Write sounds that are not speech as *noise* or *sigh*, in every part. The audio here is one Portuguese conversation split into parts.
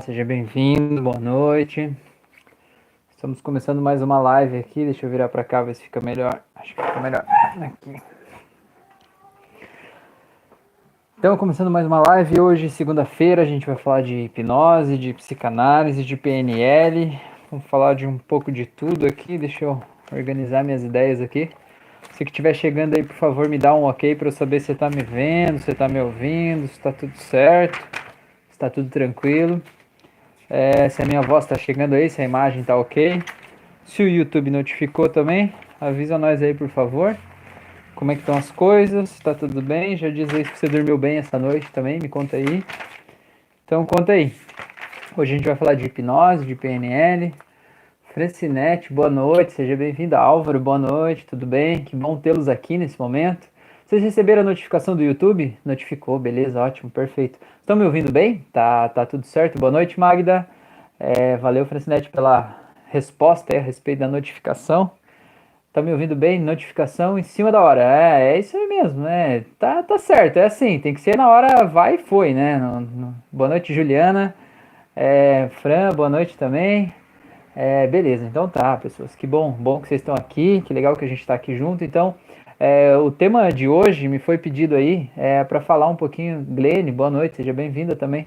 Seja bem-vindo, boa noite. Estamos começando mais uma live aqui. Deixa eu virar para cá ver se fica melhor. Acho que fica melhor aqui. Então, começando mais uma live hoje, segunda-feira, a gente vai falar de hipnose, de psicanálise, de PNL. Vamos falar de um pouco de tudo aqui. Deixa eu organizar minhas ideias aqui. Se que estiver chegando aí, por favor, me dá um ok para eu saber se você está me vendo, se está me ouvindo, se está tudo certo, se está tudo tranquilo. É, se a minha voz está chegando aí, se a imagem está ok. Se o YouTube notificou também, avisa nós aí, por favor. Como é que estão as coisas? Está tudo bem? Já diz aí se você dormiu bem essa noite também, me conta aí. Então conta aí. Hoje a gente vai falar de hipnose, de PNL. Francinete, boa noite, seja bem-vindo. Álvaro, boa noite, tudo bem? Que bom tê-los aqui nesse momento. Vocês receberam a notificação do YouTube? Notificou, beleza, ótimo, perfeito. Estão me ouvindo bem? Tá, tá tudo certo? Boa noite, Magda. É, valeu, Francinete, pela resposta a respeito da notificação. Tá me ouvindo bem? Notificação em cima da hora. É, é isso aí mesmo, né? Tá, tá certo, é assim, tem que ser na hora vai e foi, né? No, no... Boa noite, Juliana. É, Fran, boa noite também. É, beleza, então tá, pessoas. Que bom, bom que vocês estão aqui, que legal que a gente está aqui junto. Então, é, o tema de hoje me foi pedido aí é, para falar um pouquinho. Glene, boa noite, seja bem-vinda também.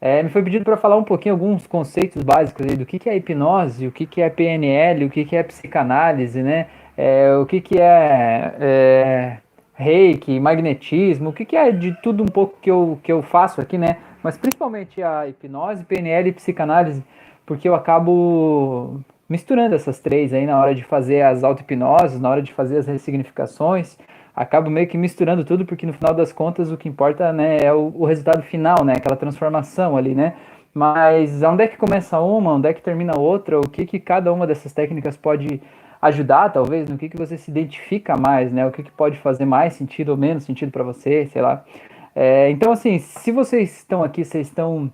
É, me foi pedido para falar um pouquinho alguns conceitos básicos aí do que, que é hipnose, o que, que é PNL, o que, que é psicanálise, né? É, o que, que é, é reiki, magnetismo, o que, que é de tudo um pouco que eu, que eu faço aqui, né? Mas principalmente a hipnose, PNL e psicanálise, porque eu acabo misturando essas três aí na hora de fazer as auto-hipnoses, na hora de fazer as ressignificações, acabo meio que misturando tudo, porque no final das contas o que importa né, é o, o resultado final, né, aquela transformação ali, né? Mas onde é que começa uma, onde é que termina outra, o que, que cada uma dessas técnicas pode ajudar, talvez, no que, que você se identifica mais, né? O que, que pode fazer mais sentido ou menos sentido para você, sei lá. É, então, assim, se vocês estão aqui, vocês estão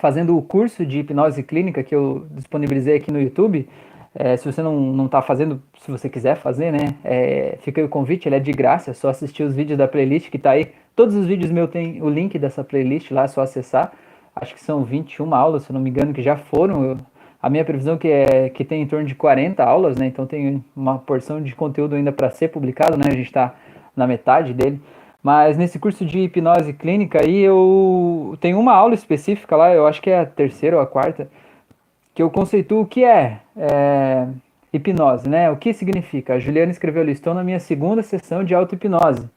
fazendo o curso de hipnose clínica que eu disponibilizei aqui no YouTube. É, se você não está fazendo, se você quiser fazer, né? É, fica aí o convite, ele é de graça, é só assistir os vídeos da playlist que está aí. Todos os vídeos meus tem o link dessa playlist lá, é só acessar. Acho que são 21 aulas, se não me engano, que já foram. Eu, a minha previsão que é que tem em torno de 40 aulas, né? Então tem uma porção de conteúdo ainda para ser publicado, né? A gente está na metade dele. Mas nesse curso de hipnose clínica aí eu tenho uma aula específica lá, eu acho que é a terceira ou a quarta, que eu conceituo o que é, é hipnose, né? O que significa? A Juliana escreveu ali, estou na minha segunda sessão de auto-hipnose.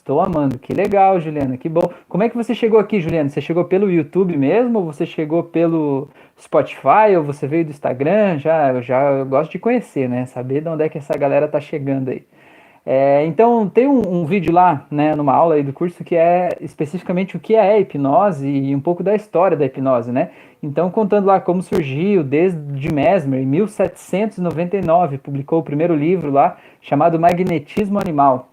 Estou amando. Que legal, Juliana, que bom. Como é que você chegou aqui, Juliana? Você chegou pelo YouTube mesmo? Ou você chegou pelo Spotify? Ou você veio do Instagram? Já, já eu gosto de conhecer, né? Saber de onde é que essa galera tá chegando aí. É, então, tem um, um, vídeo lá, né, numa aula aí do curso, que é especificamente o que é hipnose e um pouco da história da hipnose, né? Então, contando lá como surgiu desde Mesmer, em 1799, publicou o primeiro livro lá, chamado Magnetismo Animal.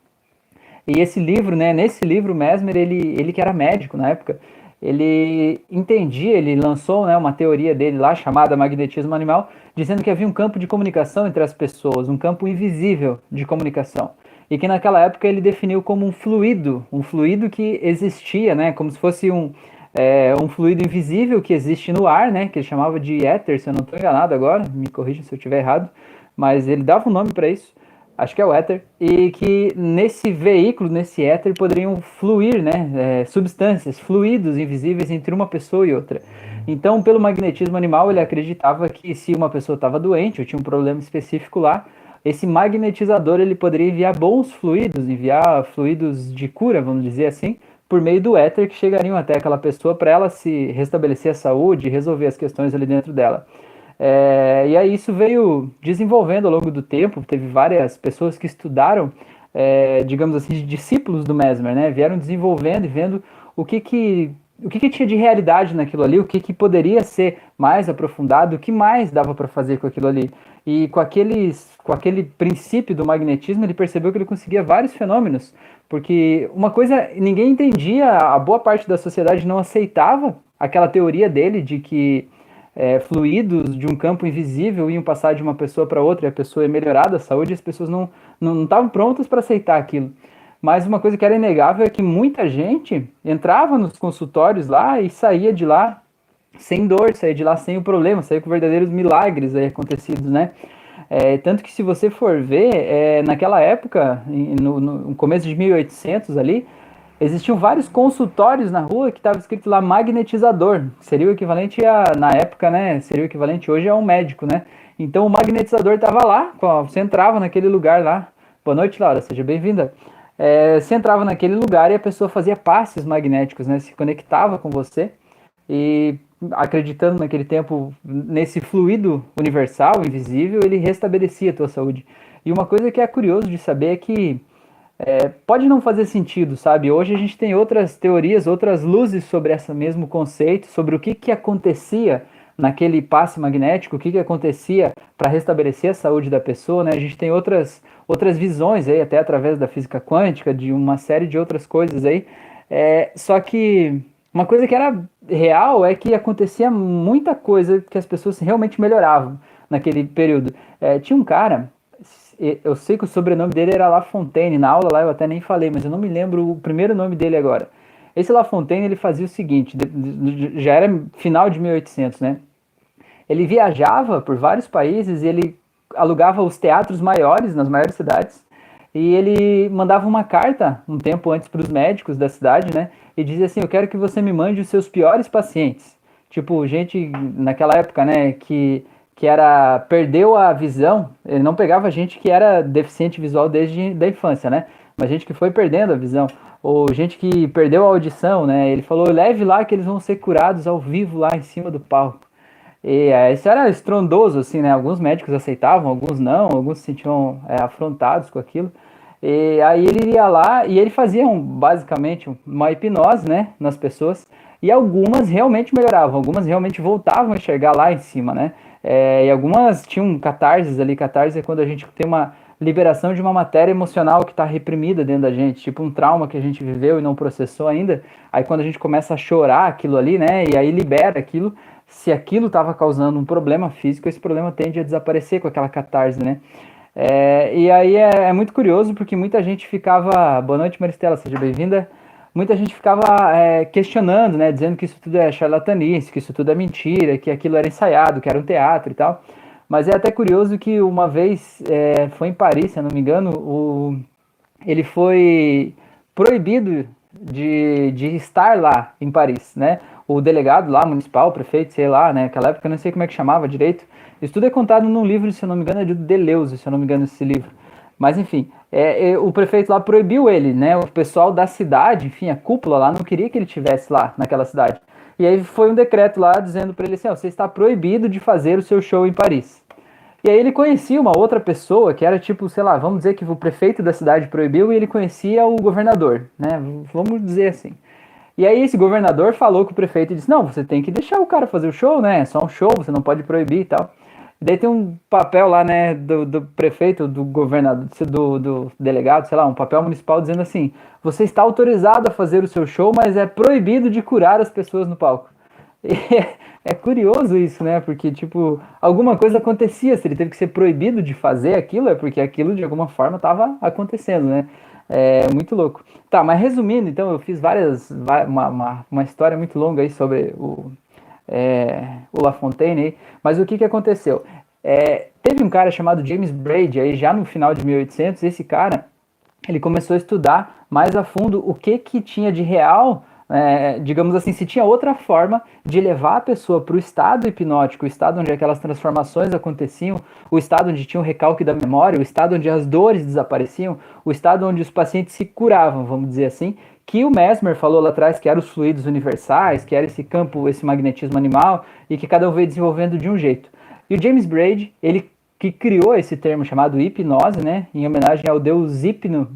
E esse livro, né, nesse livro, Mesmer, ele, ele que era médico na época, ele entendia, ele lançou né, uma teoria dele lá, chamada magnetismo animal, dizendo que havia um campo de comunicação entre as pessoas, um campo invisível de comunicação. E que naquela época ele definiu como um fluido, um fluido que existia, né, como se fosse um, é, um fluido invisível que existe no ar, né, que ele chamava de éter, se eu não estou enganado agora, me corrija se eu estiver errado, mas ele dava um nome para isso, acho que é o éter, e que nesse veículo, nesse éter, poderiam fluir né, é, substâncias, fluidos invisíveis entre uma pessoa e outra. Então, pelo magnetismo animal, ele acreditava que se uma pessoa estava doente ou tinha um problema específico lá, esse magnetizador ele poderia enviar bons fluidos, enviar fluidos de cura, vamos dizer assim, por meio do éter que chegariam até aquela pessoa para ela se restabelecer a saúde e resolver as questões ali dentro dela. É, e aí isso veio desenvolvendo ao longo do tempo, teve várias pessoas que estudaram, é, digamos assim, discípulos do Mesmer, né? Vieram desenvolvendo e vendo o que que o que, que, tinha de realidade naquilo ali, o que, que poderia ser mais aprofundado, o que mais dava para fazer com aquilo ali. E com, aqueles, com aquele princípio do magnetismo, ele percebeu que ele conseguia vários fenômenos, porque uma coisa ninguém entendia, a boa parte da sociedade não aceitava aquela teoria dele de que é, fluidos de um campo invisível iam passar de uma pessoa para outra e a pessoa ia melhorar da saúde, as pessoas não não estavam prontas para aceitar aquilo. Mas uma coisa que era inegável é que muita gente entrava nos consultórios lá e saía de lá sem dor, sair de lá sem o problema, sair com verdadeiros milagres aí acontecidos, né? É, tanto que se você for ver, é, naquela época, no, no, começo de 1800 ali, existiam vários consultórios na rua que estava escrito lá magnetizador, seria o equivalente a, na época, né, seria o equivalente hoje a um médico, né? Então o magnetizador estava lá, você entrava naquele lugar lá. Boa noite, Laura, seja bem-vinda. É, você entrava naquele lugar e a pessoa fazia passes magnéticos, né? Se conectava com você e acreditando naquele tempo nesse fluido universal, invisível, ele restabelecia a tua saúde. E uma coisa que é curioso de saber é que é, pode não fazer sentido, sabe? Hoje a gente tem outras teorias, outras luzes sobre esse mesmo conceito, sobre o que, que acontecia naquele passe magnético, o que, que acontecia para restabelecer a saúde da pessoa, né? A gente tem outras, outras visões aí, até através da física quântica, de uma série de outras coisas aí. É, só que uma coisa que era real é que acontecia muita coisa que as pessoas realmente melhoravam naquele período. É, tinha um cara, eu sei que o sobrenome dele era La Fontaine, na aula lá eu até nem falei, mas eu não me lembro o primeiro nome dele agora. Esse La Fontaine ele fazia o seguinte, já era final de 1800, né? Ele viajava por vários países e ele alugava os teatros maiores nas maiores cidades e ele mandava uma carta um tempo antes para os médicos da cidade, né? E dizia assim: Eu quero que você me mande os seus piores pacientes. Tipo, gente naquela época, né? Que, que era. Perdeu a visão. Ele não pegava gente que era deficiente visual desde da infância, né? Mas gente que foi perdendo a visão. Ou gente que perdeu a audição, né? Ele falou: leve lá que eles vão ser curados ao vivo lá em cima do palco. E é, isso era estrondoso, assim, né? Alguns médicos aceitavam, alguns não, alguns se sentiam é, afrontados com aquilo. E aí ele ia lá e ele fazia um, basicamente uma hipnose, né, nas pessoas. E algumas realmente melhoravam, algumas realmente voltavam a enxergar lá em cima, né? É, e algumas tinham catarses ali. Catarse é quando a gente tem uma liberação de uma matéria emocional que está reprimida dentro da gente, tipo um trauma que a gente viveu e não processou ainda. Aí quando a gente começa a chorar aquilo ali, né? E aí libera aquilo. Se aquilo estava causando um problema físico, esse problema tende a desaparecer com aquela catarse, né? É, e aí é, é, muito curioso porque muita gente ficava. Boa noite, Maristela, seja bem-vinda. Muita gente ficava é, questionando, né, dizendo que isso tudo é charlatanice, que isso tudo é mentira, que aquilo era ensaiado, que era um teatro e tal. Mas é até curioso que uma vez é, foi em Paris, se eu não me engano, o, ele foi proibido de, de estar lá em Paris, né? O delegado lá, municipal, prefeito, sei lá, né? Naquela época eu não sei como é que chamava direito isso tudo é contado num livro, se eu não me engano, é de Deleuze, se eu não me engano, esse livro. Mas enfim, é, é, o prefeito lá proibiu ele, né? O pessoal da cidade, enfim, a cúpula lá não queria que ele tivesse lá naquela cidade. E aí foi um decreto lá dizendo para ele assim: você está proibido de fazer o seu show em Paris. E aí ele conhecia uma outra pessoa que era tipo, sei lá, vamos dizer que o prefeito da cidade proibiu e ele conhecia o governador, né? Vamos dizer assim. E aí esse governador falou com o prefeito e disse: "Não, você tem que deixar o cara fazer o show, né? É só um show, você não pode proibir e tal". Daí tem um papel lá, né, do, do prefeito, do governador, do, do, delegado, sei lá, um papel municipal dizendo assim: você está autorizado a fazer o seu show, mas é proibido de curar as pessoas no palco. É, *laughs* é, curioso isso, né? Porque, tipo, alguma coisa acontecia. Se ele teve que ser proibido de fazer aquilo, é porque aquilo de alguma forma estava acontecendo, né? É muito louco. Tá, mas resumindo, então, eu fiz várias. Uma, uma, uma história muito longa aí sobre o é, o La Fontaine, mas o que, que aconteceu? É, teve um cara chamado James Braid, aí já no final de 1800, esse cara, ele começou a estudar mais a fundo o que, que tinha de real, é, digamos assim, se tinha outra forma de levar a pessoa para o estado hipnótico, o estado onde aquelas transformações aconteciam, o estado onde tinha o recalque da memória, o estado onde as dores desapareciam, o estado onde os pacientes se curavam, vamos dizer assim, que o Mesmer falou lá atrás que eram os fluidos universais, que era esse campo, esse magnetismo animal, e que cada um veio desenvolvendo de um jeito. E o James Braid, ele que criou esse termo chamado hipnose, né, em homenagem ao deus Hipno,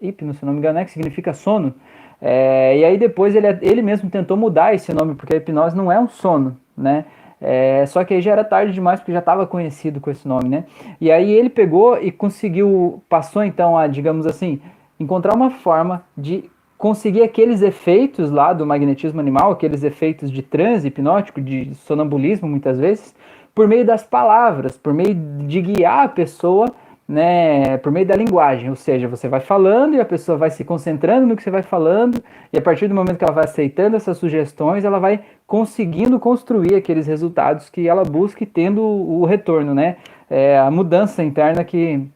Hipno, se não me engano, né, que significa sono. É, e aí depois ele, ele mesmo tentou mudar esse nome, porque a hipnose não é um sono, né, é, só que aí já era tarde demais, porque já estava conhecido com esse nome, né? E aí ele pegou e conseguiu, passou então a, digamos assim, encontrar uma forma de conseguir aqueles efeitos lá do magnetismo animal, aqueles efeitos de transe hipnótico, de sonambulismo muitas vezes, por meio das palavras, por meio de guiar a pessoa né, por meio da linguagem, ou seja, você vai falando e a pessoa vai se concentrando no que você vai falando, e a partir do momento que ela vai aceitando essas sugestões, ela vai conseguindo construir aqueles resultados que ela busca e tendo o retorno, né, é, a mudança interna que,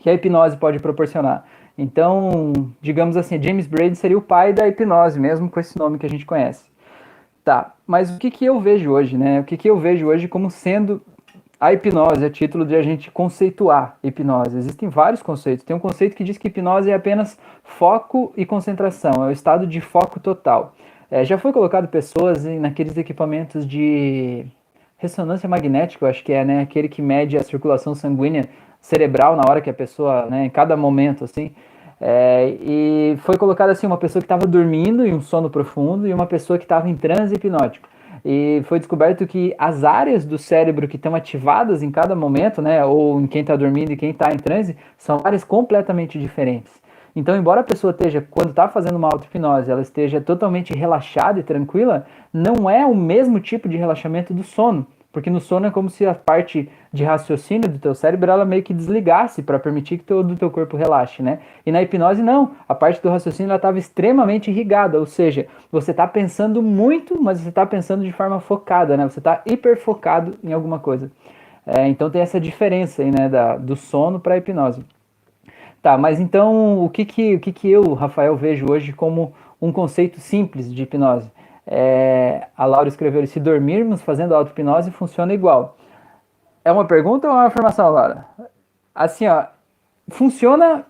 que a hipnose pode proporcionar. Então, digamos assim, James Braid seria o pai da hipnose, mesmo com esse nome que a gente conhece. Tá, mas o que, que eu vejo hoje, né? O que, que eu vejo hoje como sendo a hipnose, a título de a gente conceituar hipnose. Existem vários conceitos. Tem um conceito que diz que hipnose é apenas foco e concentração, é o estado de foco total. É, já foi colocado pessoas em, naqueles equipamentos de ressonância magnética, eu acho que é, né? Aquele que mede a circulação sanguínea cerebral na hora que a pessoa, né, em cada momento, assim. É, e foi colocado assim uma pessoa que estava dormindo em um sono profundo e uma pessoa que estava em transe hipnótico. E foi descoberto que as áreas do cérebro que estão ativadas em cada momento, né, ou em quem está dormindo e quem está em transe, são áreas completamente diferentes. Então, embora a pessoa esteja, quando está fazendo uma auto-hipnose, ela esteja totalmente relaxada e tranquila, não é o mesmo tipo de relaxamento do sono. Porque no sono é como se a parte de raciocínio do teu cérebro ela meio que desligasse para permitir que todo o teu corpo relaxe, né? E na hipnose não, a parte do raciocínio ela estava extremamente irrigada, ou seja, você está pensando muito, mas você está pensando de forma focada, né? Você está hiperfocado em alguma coisa. É, então tem essa diferença aí, né, da, do sono para a hipnose. Tá, mas então o que que, o que que eu, Rafael, vejo hoje como um conceito simples de hipnose? É, a Laura escreveu: se dormirmos fazendo auto-hipnose funciona igual. É uma pergunta ou uma afirmação, Laura? Assim, ó, funciona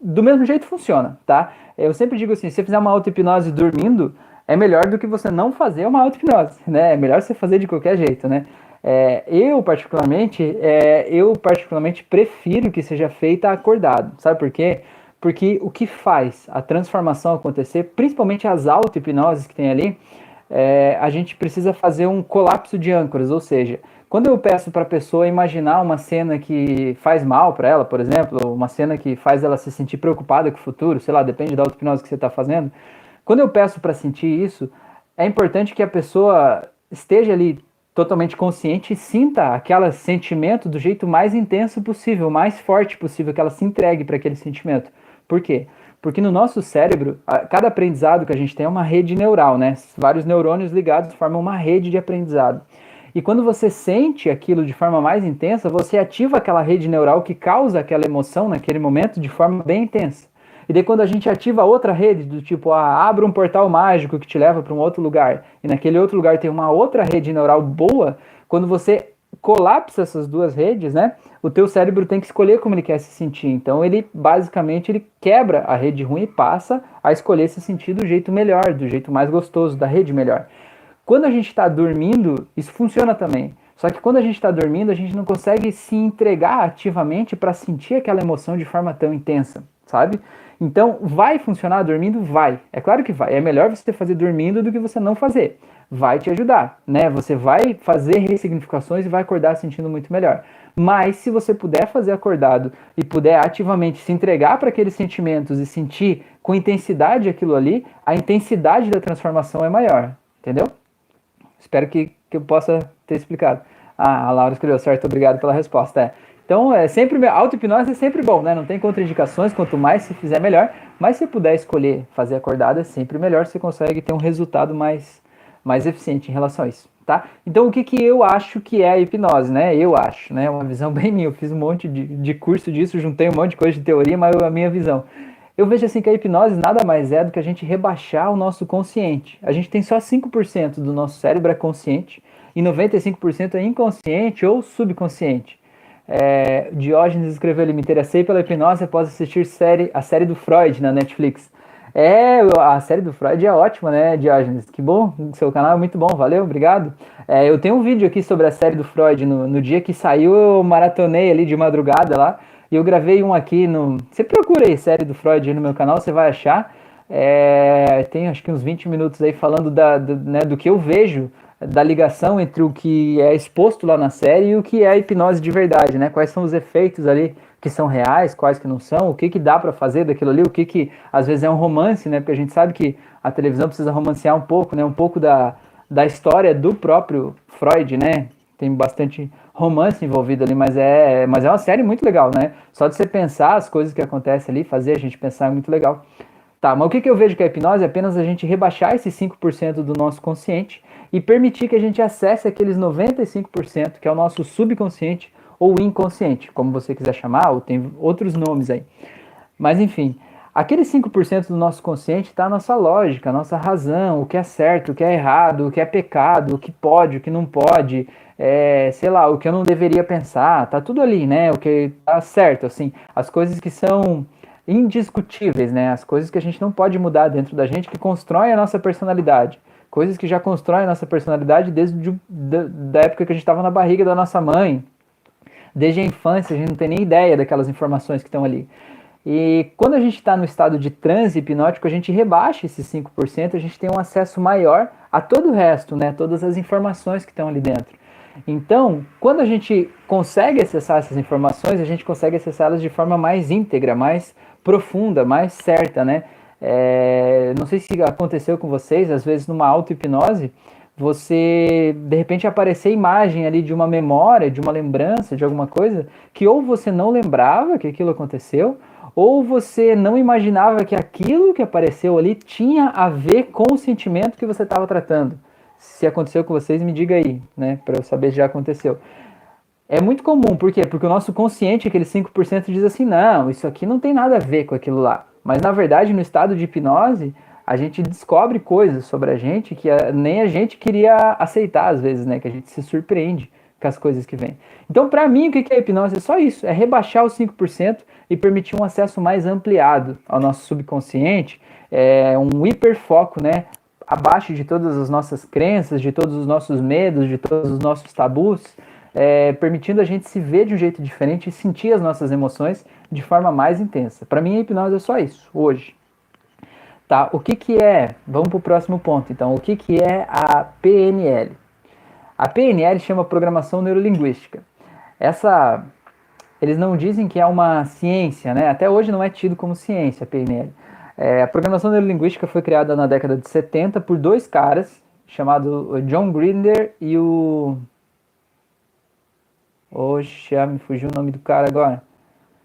do mesmo jeito funciona, tá? Eu sempre digo assim, se você fizer uma auto-hipnose dormindo, é melhor do que você não fazer uma auto-hipnose, né? É melhor você fazer de qualquer jeito, né? É, eu particularmente, é, eu particularmente prefiro que seja feita acordado, sabe por quê? Porque o que faz a transformação acontecer, principalmente as auto-hipnoses que tem ali, é, a gente precisa fazer um colapso de âncoras, ou seja, quando eu peço para a pessoa imaginar uma cena que faz mal para ela, por exemplo, uma cena que faz ela se sentir preocupada com o futuro, sei lá, depende da auto-hipnose que você está fazendo, quando eu peço para sentir isso, é importante que a pessoa esteja ali totalmente consciente e sinta aquele sentimento do jeito mais intenso possível, mais forte possível, que ela se entregue para aquele sentimento. Por quê? Porque no nosso cérebro, cada aprendizado que a gente tem é uma rede neural, né? Vários neurônios ligados formam uma rede de aprendizado. E quando você sente aquilo de forma mais intensa, você ativa aquela rede neural que causa aquela emoção naquele momento de forma bem intensa. E daí quando a gente ativa outra rede, do tipo, ah, abre um portal mágico que te leva para um outro lugar, e naquele outro lugar tem uma outra rede neural boa, quando você colapsa essas duas redes, né? O teu cérebro tem que escolher como ele quer se sentir. Então ele basicamente ele quebra a rede ruim e passa a escolher se sentir do jeito melhor, do jeito mais gostoso, da rede melhor. Quando a gente está dormindo, isso funciona também. Só que quando a gente está dormindo, a gente não consegue se entregar ativamente para sentir aquela emoção de forma tão intensa, sabe? Então, vai funcionar dormindo? Vai. É claro que vai. É melhor você fazer dormindo do que você não fazer vai te ajudar, né? Você vai fazer ressignificações e vai acordar sentindo muito melhor. Mas se você puder fazer acordado e puder ativamente se entregar para aqueles sentimentos e sentir com intensidade aquilo ali, a intensidade da transformação é maior, entendeu? Espero que, que eu possa ter explicado. Ah, a Laura escreveu certo, obrigado pela resposta. É. Então, é sempre auto-hipnose é sempre bom, né? Não tem contraindicações, quanto mais se fizer melhor. Mas se puder escolher fazer acordado é sempre melhor, você consegue ter um resultado mais mais eficiente em relação a isso, tá? Então, o que, que eu acho que é a hipnose, né? Eu acho, né? Uma visão *laughs* bem minha. Eu fiz um monte de, de curso disso, juntei um monte de coisa de teoria, mas a minha visão. Eu vejo assim que a hipnose nada mais é do que a gente rebaixar o nosso consciente. A gente tem só 5% do nosso cérebro é consciente e 95% é inconsciente ou subconsciente. É, Diógenes escreveu: me interessei pela hipnose após assistir série, a série do Freud na Netflix. É, a série do Freud é ótima, né, Diógenes? Que bom, seu canal é muito bom, valeu, obrigado. É, eu tenho um vídeo aqui sobre a série do Freud, no, no dia que saiu eu maratonei ali de madrugada lá, e eu gravei um aqui no... Você procura aí, série do Freud aí no meu canal, você vai achar. É, tem acho que uns 20 minutos aí falando da, do, né, do que eu vejo da ligação entre o que é exposto lá na série e o que é a hipnose de verdade, né? Quais são os efeitos ali que são reais, quais que não são, o que que dá para fazer daquilo ali, o que que às vezes é um romance, né? Porque a gente sabe que a televisão precisa romancear um pouco, né? Um pouco da, da história do próprio Freud, né? tem bastante romance envolvido ali, mas é, mas é uma série muito legal, né? Só de você pensar as coisas que acontecem ali, fazer a gente pensar é muito legal. Tá, mas o que, que eu vejo que a hipnose é apenas a gente rebaixar esses 5% do nosso consciente e permitir que a gente acesse aqueles 95% que é o nosso subconsciente ou inconsciente, como você quiser chamar, ou tem outros nomes aí. Mas enfim, aqueles 5% do nosso consciente está a nossa lógica, a nossa razão, o que é certo, o que é errado, o que é pecado, o que pode, o que não pode, é, sei lá, o que eu não deveria pensar, tá tudo ali, né? O que tá certo, assim, as coisas que são indiscutíveis, né? As coisas que a gente não pode mudar dentro da gente, que constroem a nossa personalidade. Coisas que já constroem a nossa personalidade desde da, da época que a gente estava na barriga da nossa mãe. Desde a infância, a gente não tem nem ideia daquelas informações que estão ali. E quando a gente está no estado de transe hipnótico, a gente rebaixa esses 5%, a gente tem um acesso maior a todo o resto, né? Todas as informações que estão ali dentro. Então, quando a gente consegue acessar essas informações, a gente consegue acessá-las de forma mais íntegra, mais profunda, mais certa, né? É, não sei se aconteceu com vocês, às vezes numa auto-hipnose, você de repente aparecer imagem ali de uma memória, de uma lembrança, de alguma coisa, que ou você não lembrava que aquilo aconteceu, ou você não imaginava que aquilo que apareceu ali tinha a ver com o sentimento que você estava tratando. Se aconteceu com vocês, me diga aí, né, para eu saber se já aconteceu. É muito comum, por quê? Porque o nosso consciente, aquele 5%, diz assim: não, isso aqui não tem nada a ver com aquilo lá. Mas na verdade, no estado de hipnose, a gente descobre coisas sobre a gente que nem a gente queria aceitar às vezes, né? Que a gente se surpreende com as coisas que vêm. Então, para mim, o que é hipnose? É só isso: é rebaixar os 5% e permitir um acesso mais ampliado ao nosso subconsciente, é um hiperfoco, né? Abaixo de todas as nossas crenças, de todos os nossos medos, de todos os nossos tabus é, permitindo a gente se ver de um jeito diferente e sentir as nossas emoções de forma mais intensa. Para mim, a hipnose é só isso, hoje. Tá, o que, que é? Vamos para o próximo ponto, então. O que, que é a PNL? A PNL chama Programação Neurolinguística. Essa, eles não dizem que é uma ciência, né? Até hoje não é tido como ciência a PNL. É, a programação neurolinguística foi criada na década de 70 por dois caras, chamado John Grinder e o Oxa, me fugiu o nome do cara agora.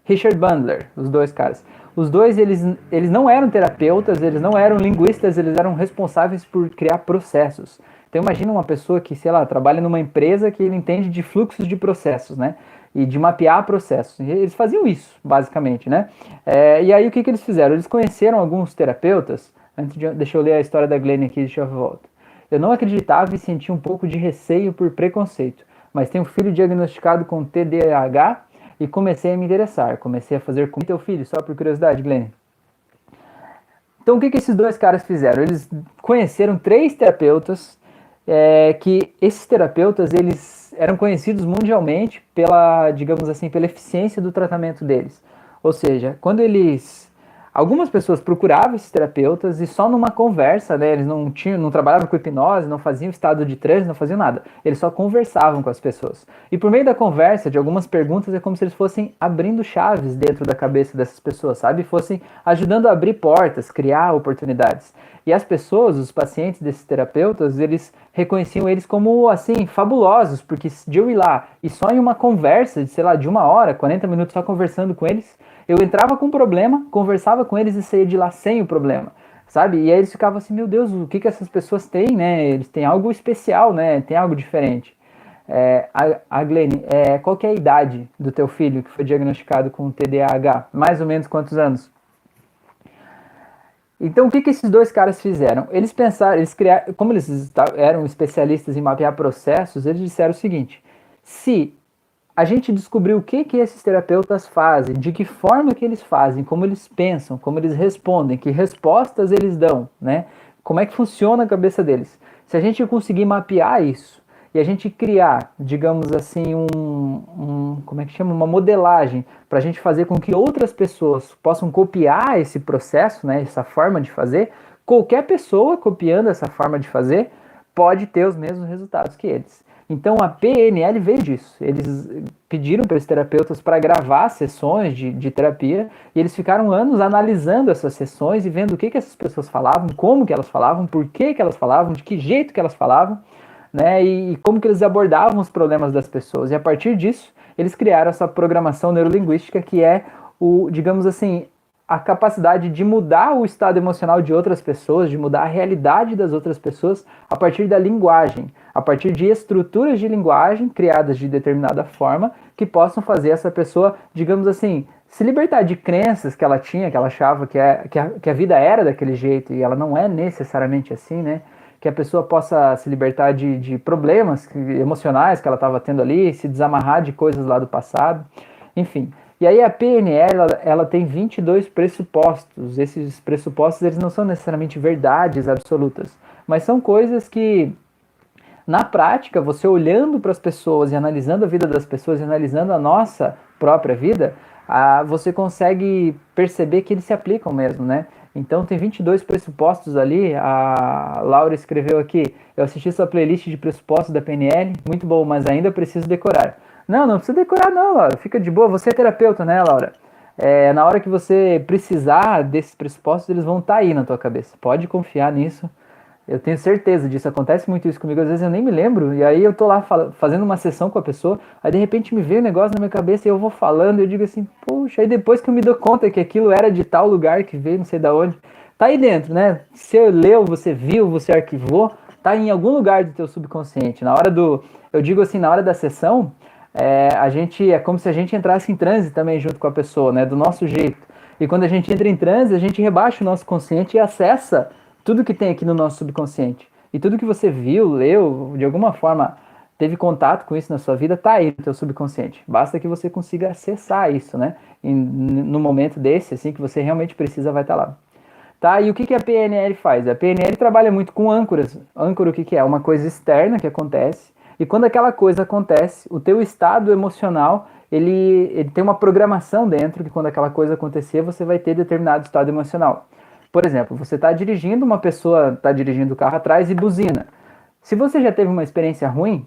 Richard Bandler, os dois caras. Os dois, eles, eles não eram terapeutas, eles não eram linguistas, eles eram responsáveis por criar processos. Então imagina uma pessoa que, sei lá, trabalha numa empresa que ele entende de fluxos de processos, né? E de mapear processos. E eles faziam isso, basicamente, né? É, e aí o que, que eles fizeram? Eles conheceram alguns terapeutas. Antes de, deixa eu ler a história da Glenn aqui, deixa eu voltar. Eu não acreditava e sentia um pouco de receio por preconceito mas tenho um filho diagnosticado com TDAH e comecei a me interessar. Comecei a fazer com teu filho, só por curiosidade, Glenn. Então, o que, que esses dois caras fizeram? Eles conheceram três terapeutas, é, que esses terapeutas eles eram conhecidos mundialmente pela, digamos assim, pela eficiência do tratamento deles. Ou seja, quando eles Algumas pessoas procuravam esses terapeutas e só numa conversa, né, eles não tinham, não trabalhavam com hipnose, não faziam estado de transe, não faziam nada. Eles só conversavam com as pessoas. E por meio da conversa, de algumas perguntas, é como se eles fossem abrindo chaves dentro da cabeça dessas pessoas, sabe? Fossem ajudando a abrir portas, criar oportunidades. E as pessoas, os pacientes desses terapeutas, eles reconheciam eles como, assim, fabulosos, porque de eu ir lá e só em uma conversa de, sei lá, de uma hora, 40 minutos só conversando com eles, eu entrava com um problema, conversava com eles e saía de lá sem o problema, sabe? E aí eles ficavam assim, meu Deus, o que que essas pessoas têm, né? Eles têm algo especial, né? Tem algo diferente. É, a, a é, qual que é a idade do teu filho que foi diagnosticado com TDAH? Mais ou menos quantos anos? Então, o que, que esses dois caras fizeram? Eles pensaram, eles criaram, como eles eram especialistas em mapear processos, eles disseram o seguinte: se a gente descobriu o que que esses terapeutas fazem, de que forma que eles fazem, como eles pensam, como eles respondem, que respostas eles dão, né? Como é que funciona a cabeça deles. Se a gente conseguir mapear isso e a gente criar, digamos assim, um, um como é que chama, uma modelagem para a gente fazer com que outras pessoas possam copiar esse processo, né? Essa forma de fazer, qualquer pessoa copiando essa forma de fazer pode ter os mesmos resultados que eles. Então a PNL veio disso. Eles pediram para os terapeutas para gravar sessões de, de terapia e eles ficaram anos analisando essas sessões e vendo o que, que essas pessoas falavam, como que elas falavam, por que, que elas falavam, de que jeito que elas falavam, né? E, e como que eles abordavam os problemas das pessoas. E a partir disso, eles criaram essa programação neurolinguística que é o, digamos assim, a capacidade de mudar o estado emocional de outras pessoas, de mudar a realidade das outras pessoas a partir da linguagem, a partir de estruturas de linguagem criadas de determinada forma que possam fazer essa pessoa, digamos assim, se libertar de crenças que ela tinha, que ela achava que, é, que, a, que a vida era daquele jeito e ela não é necessariamente assim, né? Que a pessoa possa se libertar de, de problemas emocionais que ela estava tendo ali, se desamarrar de coisas lá do passado, enfim. E aí a PNL, ela, ela tem 22 pressupostos. Esses pressupostos, eles não são necessariamente verdades absolutas, mas são coisas que, na prática, você olhando para as pessoas e analisando a vida das pessoas e analisando a nossa própria vida, a, você consegue perceber que eles se aplicam mesmo, né? Então tem 22 pressupostos ali. A Laura escreveu aqui: eu assisti sua playlist de pressupostos da PNL, muito bom, mas ainda preciso decorar. Não, não precisa decorar não, Laura. Fica de boa. Você é terapeuta, né, Laura? É, na hora que você precisar desses pressupostos, eles vão estar tá aí na tua cabeça. Pode confiar nisso. Eu tenho certeza disso. Acontece muito isso comigo. Às vezes eu nem me lembro. E aí eu tô lá fazendo uma sessão com a pessoa. Aí de repente me vem um negócio na minha cabeça e eu vou falando. E eu digo assim, puxa. Aí depois que eu me dou conta que aquilo era de tal lugar que veio, não sei da onde. Tá aí dentro, né? Você leu, você viu, você arquivou. Tá em algum lugar do teu subconsciente. Na hora do. Eu digo assim, na hora da sessão é, a gente é como se a gente entrasse em transe também junto com a pessoa, né, do nosso jeito. E quando a gente entra em transe, a gente rebaixa o nosso consciente e acessa tudo que tem aqui no nosso subconsciente. E tudo que você viu, leu, de alguma forma teve contato com isso na sua vida, tá aí no teu subconsciente. Basta que você consiga acessar isso, né? E no momento desse, assim, que você realmente precisa, vai estar tá lá. Tá? E o que, que a PNL faz? A PNL trabalha muito com âncoras. Âncora, o que, que é? Uma coisa externa que acontece e quando aquela coisa acontece, o teu estado emocional, ele, ele tem uma programação dentro que quando aquela coisa acontecer, você vai ter determinado estado emocional. Por exemplo, você está dirigindo, uma pessoa está dirigindo o carro atrás e buzina. Se você já teve uma experiência ruim,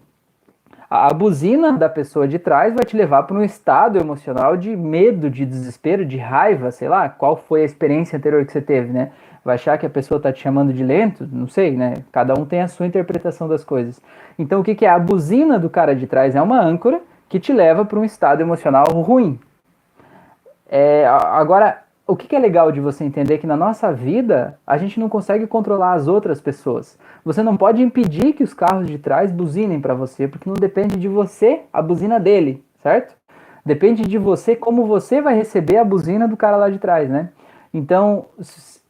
a, buzina da pessoa de trás vai te levar para um estado emocional de medo, de desespero, de raiva, sei lá, qual foi a experiência anterior que você teve, né? vai achar que a pessoa está te chamando de lento, não sei, né? Cada um tem a sua interpretação das coisas. Então, o que, que é? A buzina do cara de trás é uma âncora que te leva para um estado emocional ruim. É, agora, o que, que é legal de você entender que na nossa vida a gente não consegue controlar as outras pessoas. Você não pode impedir que os carros de trás buzinem para você, porque não depende de você a buzina dele, certo? Depende de você como você vai receber a buzina do cara lá de trás, né? Então,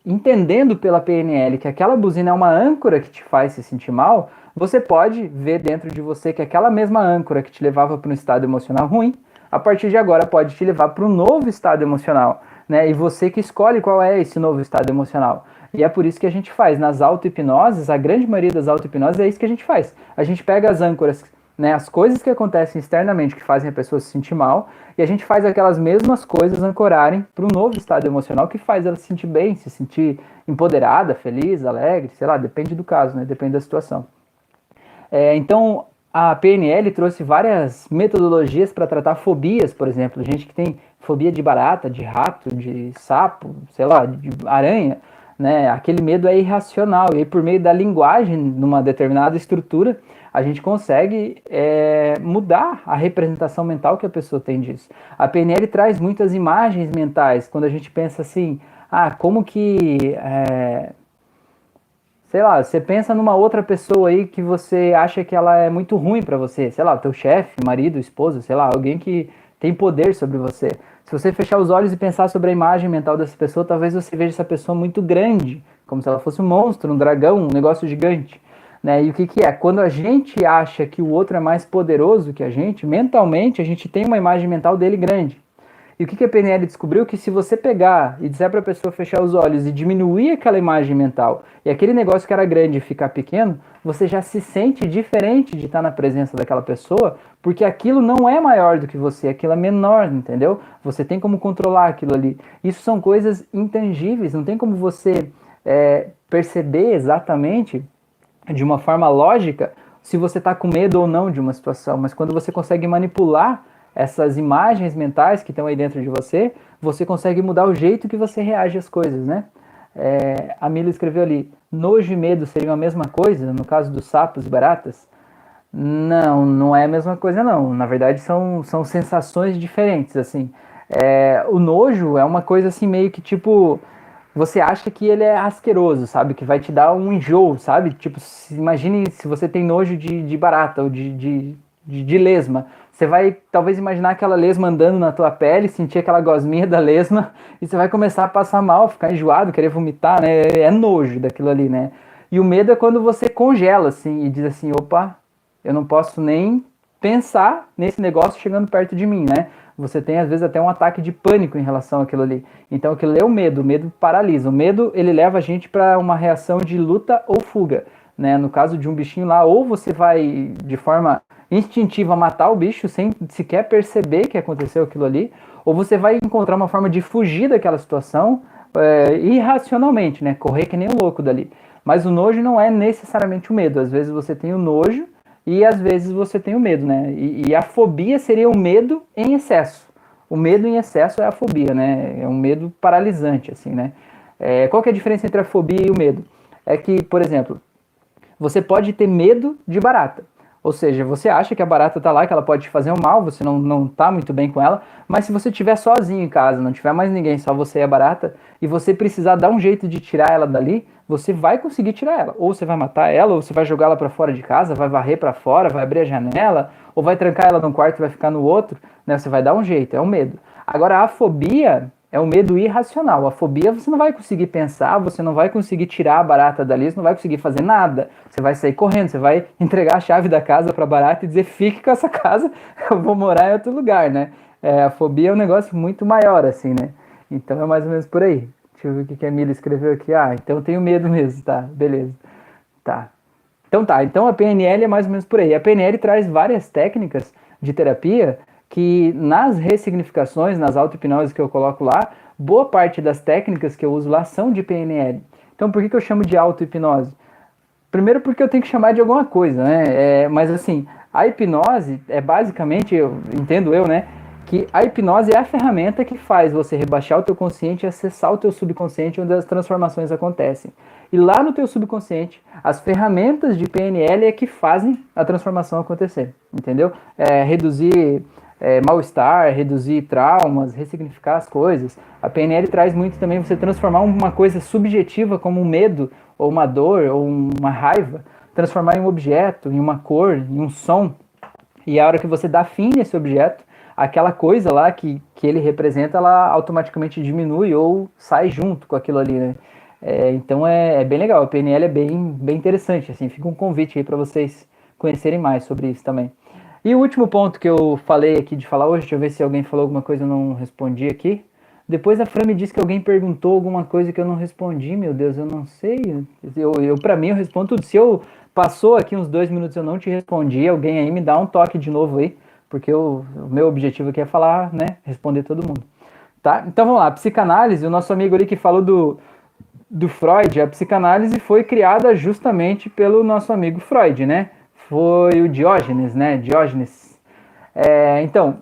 entendendo pela PNL que aquela buzina é uma âncora que te faz se sentir mal, você pode ver dentro de você que aquela mesma âncora que te levava para um estado emocional ruim, a partir de agora pode te levar para um novo estado emocional, né? E você que escolhe qual é esse novo estado emocional. E é por isso que a gente faz nas auto-hipnoses, a grande maioria das auto-hipnoses é isso que a gente faz. A gente pega as âncoras né, as coisas que acontecem externamente que fazem a pessoa se sentir mal, e a gente faz aquelas mesmas coisas ancorarem para um novo estado emocional que faz ela se sentir bem, se sentir empoderada, feliz, alegre, sei lá, depende do caso, né, depende da situação. É, então, a PNL trouxe várias metodologias para tratar fobias, por exemplo, gente que tem fobia de barata, de rato, de sapo, sei lá, de aranha, né, aquele medo é irracional, e aí por meio da linguagem, numa determinada estrutura, a gente consegue é, mudar a representação mental que a pessoa tem disso. A PNL traz muitas imagens mentais, quando a gente pensa assim, ah, como que. É, sei lá, você pensa numa outra pessoa aí que você acha que ela é muito ruim para você, sei lá, teu chefe, marido, esposa, sei lá, alguém que tem poder sobre você. Se você fechar os olhos e pensar sobre a imagem mental dessa pessoa, talvez você veja essa pessoa muito grande, como se ela fosse um monstro, um dragão, um negócio gigante. Né? E o que, que é? Quando a gente acha que o outro é mais poderoso que a gente, mentalmente a gente tem uma imagem mental dele grande. E o que, que a PNL descobriu? Que se você pegar e disser para a pessoa fechar os olhos e diminuir aquela imagem mental e aquele negócio que era grande ficar pequeno, você já se sente diferente de estar na presença daquela pessoa, porque aquilo não é maior do que você, aquilo é menor, entendeu? Você tem como controlar aquilo ali. Isso são coisas intangíveis, não tem como você é, perceber exatamente de uma forma lógica se você está com medo ou não de uma situação, mas quando você consegue manipular essas imagens mentais que estão aí dentro de você, você consegue mudar o jeito que você reage às coisas, né? É, a Mila escreveu ali, nojo e medo seriam a mesma coisa, no caso dos sapos e baratas. Não, não é a mesma coisa não. Na verdade são, são sensações diferentes, assim. É, o nojo é uma coisa assim meio que tipo você acha que ele é asqueroso, sabe? Que vai te dar um enjoo, sabe? Tipo, se, imagine se você tem nojo de, de barata ou de, de, de, de, lesma. Você vai talvez imaginar aquela lesma andando na tua pele, sentir aquela gosminha da lesma *laughs* e você vai começar a passar mal, ficar enjoado, querer vomitar, né? É nojo daquilo ali, né? E o medo é quando você congela, assim, e diz assim: opa, eu não posso nem pensar nesse negócio chegando perto de mim, né? você tem às vezes até um ataque de pânico em relação àquilo ali. Então aquilo é o medo, o medo paralisa. O medo ele leva a gente para uma reação de luta ou fuga, né? No caso de um bichinho lá, ou você vai de forma instintiva matar o bicho sem sequer perceber que aconteceu aquilo ali, ou você vai encontrar uma forma de fugir daquela situação é, irracionalmente, né? Correr que nem um louco dali. Mas o nojo não é necessariamente o medo. Às vezes você tem o nojo e às vezes você tem o medo, né? E, e, a fobia seria o medo em excesso. O medo em excesso é a fobia, né? É um medo paralisante, assim, né? É, qual que é a diferença entre a fobia e o medo? É que, por exemplo, você pode ter medo de barata. Ou seja, você acha que a barata está lá, que ela pode te fazer um mal, você não, não tá muito bem com ela, mas se você estiver sozinho em casa, não tiver mais ninguém, só você e a barata, e você precisar dar um jeito de tirar ela dali, você vai conseguir tirar ela. Ou você vai matar ela, ou você vai jogar ela para fora de casa, vai varrer para fora, vai abrir a janela, ou vai trancar ela num quarto e vai ficar no outro, né? Você vai dar um jeito, é o medo. Agora a fobia é um medo irracional. A fobia você não vai conseguir pensar, você não vai conseguir tirar a barata dali, você não vai conseguir fazer nada. Você vai sair correndo, você vai *laughs* entregar a chave da casa para a barata e dizer: fique com essa casa, *laughs* eu vou morar em outro lugar, né? É, a fobia é um negócio muito maior, assim, né? Então é mais ou menos por aí. Deixa eu ver o que a Emília escreveu aqui. Ah, então eu tenho medo mesmo, tá? Beleza. Tá. Então tá, então a PNL é mais ou menos por aí. A PNL traz várias técnicas de terapia que nas ressignificações, nas auto-hipnoses que eu coloco lá, boa parte das técnicas que eu uso lá são de PNL. Então por que, que eu chamo de auto-hipnose? Primeiro porque eu tenho que chamar de alguma coisa, né? É, mas assim, a hipnose é basicamente, eu entendo eu, né? Que a hipnose é a ferramenta que faz você rebaixar o teu consciente e acessar o teu subconsciente onde as transformações acontecem. E lá no teu subconsciente, as ferramentas de PNL é que fazem a transformação acontecer, entendeu? É, reduzir é, mal-estar, reduzir traumas, ressignificar as coisas. A PNL traz muito também você transformar uma coisa subjetiva como um medo, ou uma dor, ou uma raiva, transformar em um objeto, em uma cor, em um som. E a hora que você dá fim nesse objeto, aquela coisa lá que, que ele representa, ela automaticamente diminui ou sai junto com aquilo ali, né? É, então é, é, bem legal, a PNL é bem, bem interessante, assim, fica um convite aí para vocês conhecerem mais sobre isso também. E o último ponto que eu falei aqui de falar hoje, deixa eu ver se alguém falou alguma coisa e eu não respondi aqui. Depois a Fran me disse que alguém perguntou alguma coisa que eu não respondi, meu Deus, eu não sei. Eu, eu para mim, eu respondo tudo. Se eu passou aqui uns dois minutos eu não te respondi, alguém aí me dá um toque de novo aí, porque eu, o meu objetivo aqui é falar, né, responder todo mundo. Tá? Então vamos lá, psicanálise, o nosso amigo ali que falou do, do Freud, a psicanálise foi criada justamente pelo nosso amigo Freud, né? Foi o Diógenes, né? Diógenes. É, então,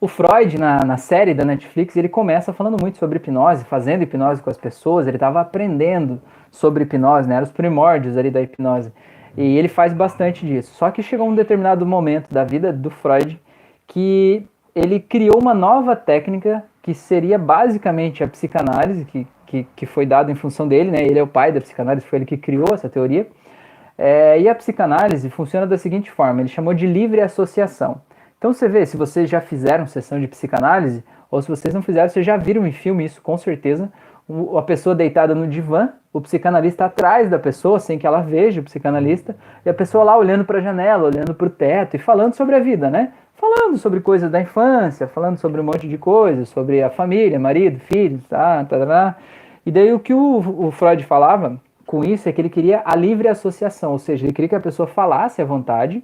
o Freud, na, na série da Netflix, ele começa falando muito sobre hipnose, fazendo hipnose com as pessoas, ele estava aprendendo sobre hipnose, né? Eram os primórdios ali da hipnose. E ele faz bastante disso. Só que chegou um determinado momento da vida do Freud que ele criou uma nova técnica que seria basicamente a psicanálise, que, que, que foi dado em função dele, né? Ele é o pai da psicanálise, foi ele que criou essa teoria. É, e a psicanálise funciona da seguinte forma: ele chamou de livre associação. Então você vê, se vocês já fizeram sessão de psicanálise, ou se vocês não fizeram, vocês já viram em filme isso com certeza. a pessoa deitada no divã, o psicanalista atrás da pessoa, sem que ela veja o psicanalista, e a pessoa lá olhando para a janela, olhando para o teto e falando sobre a vida, né? Falando sobre coisas da infância, falando sobre um monte de coisas, sobre a família, marido, filhos, tá, tá, tá. E daí o que o, o Freud falava com isso é que ele queria a livre associação, ou seja, ele queria que a pessoa falasse à vontade,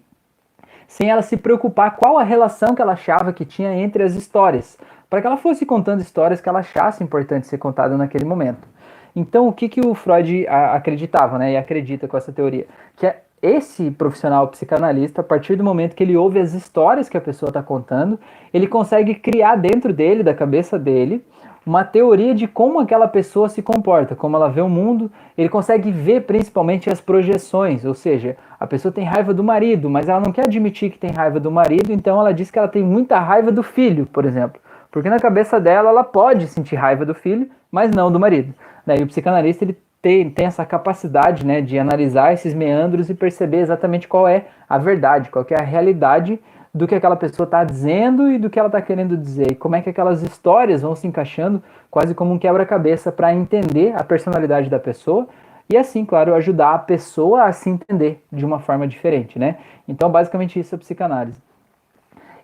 sem ela se preocupar qual a relação que ela achava que tinha entre as histórias, para que ela fosse contando histórias que ela achasse importante ser contada naquele momento. Então, o que, que o Freud acreditava, né, e acredita com essa teoria? Que é esse profissional psicanalista, a partir do momento que ele ouve as histórias que a pessoa está contando, ele consegue criar dentro dele, da cabeça dele, uma teoria de como aquela pessoa se comporta, como ela vê o mundo. Ele consegue ver principalmente as projeções, ou seja, a pessoa tem raiva do marido, mas ela não quer admitir que tem raiva do marido, então ela diz que ela tem muita raiva do filho, por exemplo. Porque na cabeça dela ela pode sentir raiva do filho, mas não do marido. Daí o psicanalista ele tem, tem essa capacidade né, de analisar esses meandros e perceber exatamente qual é a verdade, qual é a realidade do que aquela pessoa está dizendo e do que ela está querendo dizer, e como é que aquelas histórias vão se encaixando quase como um quebra-cabeça para entender a personalidade da pessoa e assim, claro, ajudar a pessoa a se entender de uma forma diferente, né? Então, basicamente isso é psicanálise.